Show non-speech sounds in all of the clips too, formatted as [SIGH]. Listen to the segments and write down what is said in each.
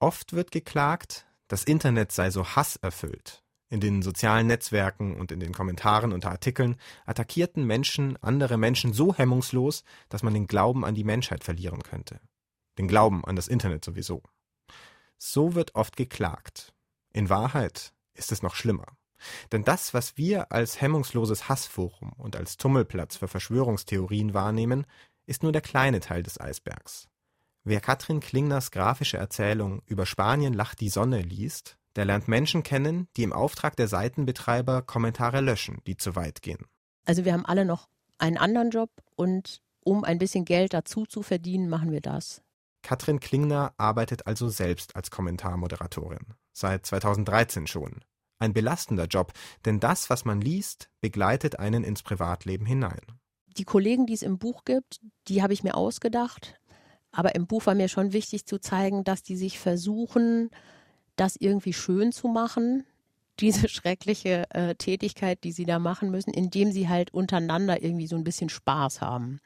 Oft wird geklagt, das Internet sei so hasserfüllt. In den sozialen Netzwerken und in den Kommentaren unter Artikeln attackierten Menschen andere Menschen so hemmungslos, dass man den Glauben an die Menschheit verlieren könnte. Den Glauben an das Internet sowieso. So wird oft geklagt. In Wahrheit ist es noch schlimmer. Denn das, was wir als hemmungsloses Hassforum und als Tummelplatz für Verschwörungstheorien wahrnehmen, ist nur der kleine Teil des Eisbergs. Wer Katrin Klingners grafische Erzählung Über Spanien lacht die Sonne liest, der lernt Menschen kennen, die im Auftrag der Seitenbetreiber Kommentare löschen, die zu weit gehen. Also wir haben alle noch einen anderen Job und um ein bisschen Geld dazu zu verdienen, machen wir das. Katrin Klingner arbeitet also selbst als Kommentarmoderatorin. Seit 2013 schon. Ein belastender Job, denn das, was man liest, begleitet einen ins Privatleben hinein. Die Kollegen, die es im Buch gibt, die habe ich mir ausgedacht. Aber im Buch war mir schon wichtig zu zeigen, dass die sich versuchen, das irgendwie schön zu machen, diese [LAUGHS] schreckliche äh, Tätigkeit, die sie da machen müssen, indem sie halt untereinander irgendwie so ein bisschen Spaß haben.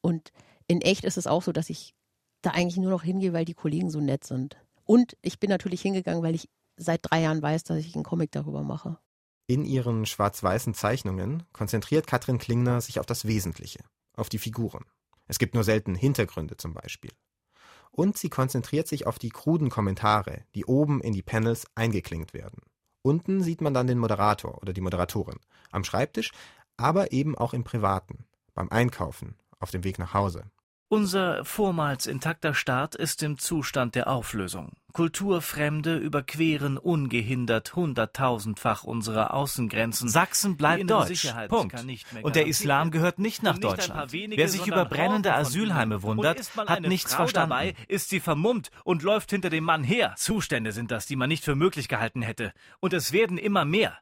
Und in echt ist es auch so, dass ich da eigentlich nur noch hingehe, weil die Kollegen so nett sind. Und ich bin natürlich hingegangen, weil ich seit drei Jahren weiß, dass ich einen Comic darüber mache. In ihren schwarz-weißen Zeichnungen konzentriert Katrin Klingner sich auf das Wesentliche, auf die Figuren. Es gibt nur selten Hintergründe zum Beispiel. Und sie konzentriert sich auf die kruden Kommentare, die oben in die Panels eingeklingt werden. Unten sieht man dann den Moderator oder die Moderatorin, am Schreibtisch, aber eben auch im Privaten, beim Einkaufen, auf dem Weg nach Hause. Unser vormals intakter Staat ist im Zustand der Auflösung. Kulturfremde überqueren ungehindert hunderttausendfach unsere Außengrenzen. Sachsen bleibt deutsch. Punkt. Und der Islam gehört nicht nach Deutschland. Wenige, Wer sich über brennende Asylheime wundert, hat nichts Frau verstanden. Dabei, ist sie vermummt und läuft hinter dem Mann her. Zustände sind das, die man nicht für möglich gehalten hätte. Und es werden immer mehr.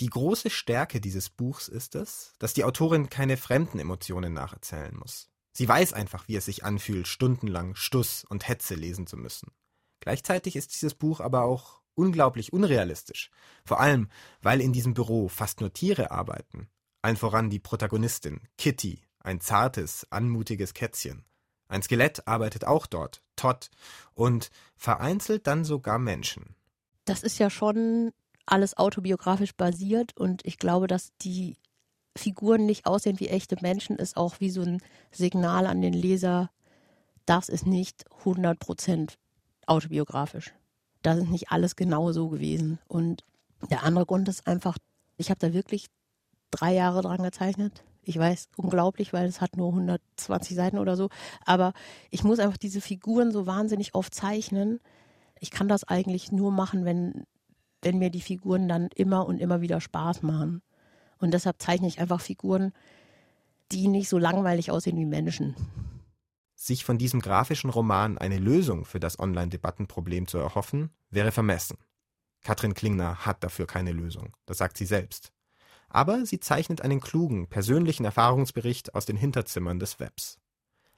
Die große Stärke dieses Buchs ist es, dass die Autorin keine fremden Emotionen nacherzählen muss. Sie weiß einfach, wie es sich anfühlt, stundenlang Stuss und Hetze lesen zu müssen. Gleichzeitig ist dieses Buch aber auch unglaublich unrealistisch. Vor allem, weil in diesem Büro fast nur Tiere arbeiten. Allen voran die Protagonistin, Kitty, ein zartes, anmutiges Kätzchen. Ein Skelett arbeitet auch dort, Todd, und vereinzelt dann sogar Menschen. Das ist ja schon alles autobiografisch basiert und ich glaube, dass die Figuren nicht aussehen wie echte Menschen, ist auch wie so ein Signal an den Leser, das ist nicht 100% autobiografisch. Das ist nicht alles genau so gewesen. Und der andere Grund ist einfach, ich habe da wirklich drei Jahre dran gezeichnet. Ich weiß, unglaublich, weil es hat nur 120 Seiten oder so. Aber ich muss einfach diese Figuren so wahnsinnig oft zeichnen. Ich kann das eigentlich nur machen, wenn, wenn mir die Figuren dann immer und immer wieder Spaß machen. Und deshalb zeichne ich einfach Figuren, die nicht so langweilig aussehen wie Menschen. Sich von diesem grafischen Roman eine Lösung für das Online-Debattenproblem zu erhoffen, wäre vermessen. Katrin Klingner hat dafür keine Lösung, das sagt sie selbst. Aber sie zeichnet einen klugen, persönlichen Erfahrungsbericht aus den Hinterzimmern des Webs.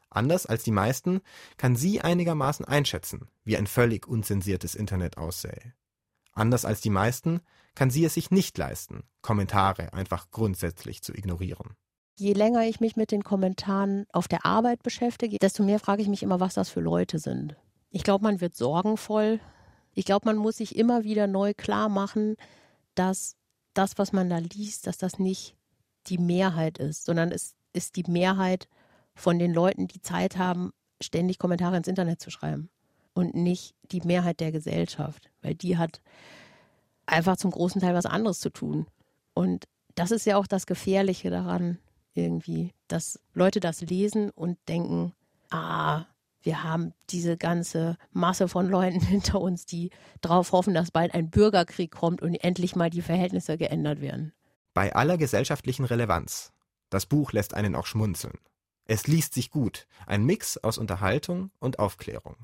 Anders als die meisten kann sie einigermaßen einschätzen, wie ein völlig unzensiertes Internet aussähe. Anders als die meisten kann sie es sich nicht leisten, Kommentare einfach grundsätzlich zu ignorieren. Je länger ich mich mit den Kommentaren auf der Arbeit beschäftige, desto mehr frage ich mich immer, was das für Leute sind. Ich glaube, man wird sorgenvoll. Ich glaube, man muss sich immer wieder neu klar machen, dass das, was man da liest, dass das nicht die Mehrheit ist, sondern es ist die Mehrheit von den Leuten, die Zeit haben, ständig Kommentare ins Internet zu schreiben und nicht die Mehrheit der Gesellschaft, weil die hat einfach zum großen Teil was anderes zu tun. Und das ist ja auch das Gefährliche daran, irgendwie, dass Leute das lesen und denken, ah, wir haben diese ganze Masse von Leuten [LAUGHS] hinter uns, die darauf hoffen, dass bald ein Bürgerkrieg kommt und endlich mal die Verhältnisse geändert werden. Bei aller gesellschaftlichen Relevanz. Das Buch lässt einen auch schmunzeln. Es liest sich gut, ein Mix aus Unterhaltung und Aufklärung.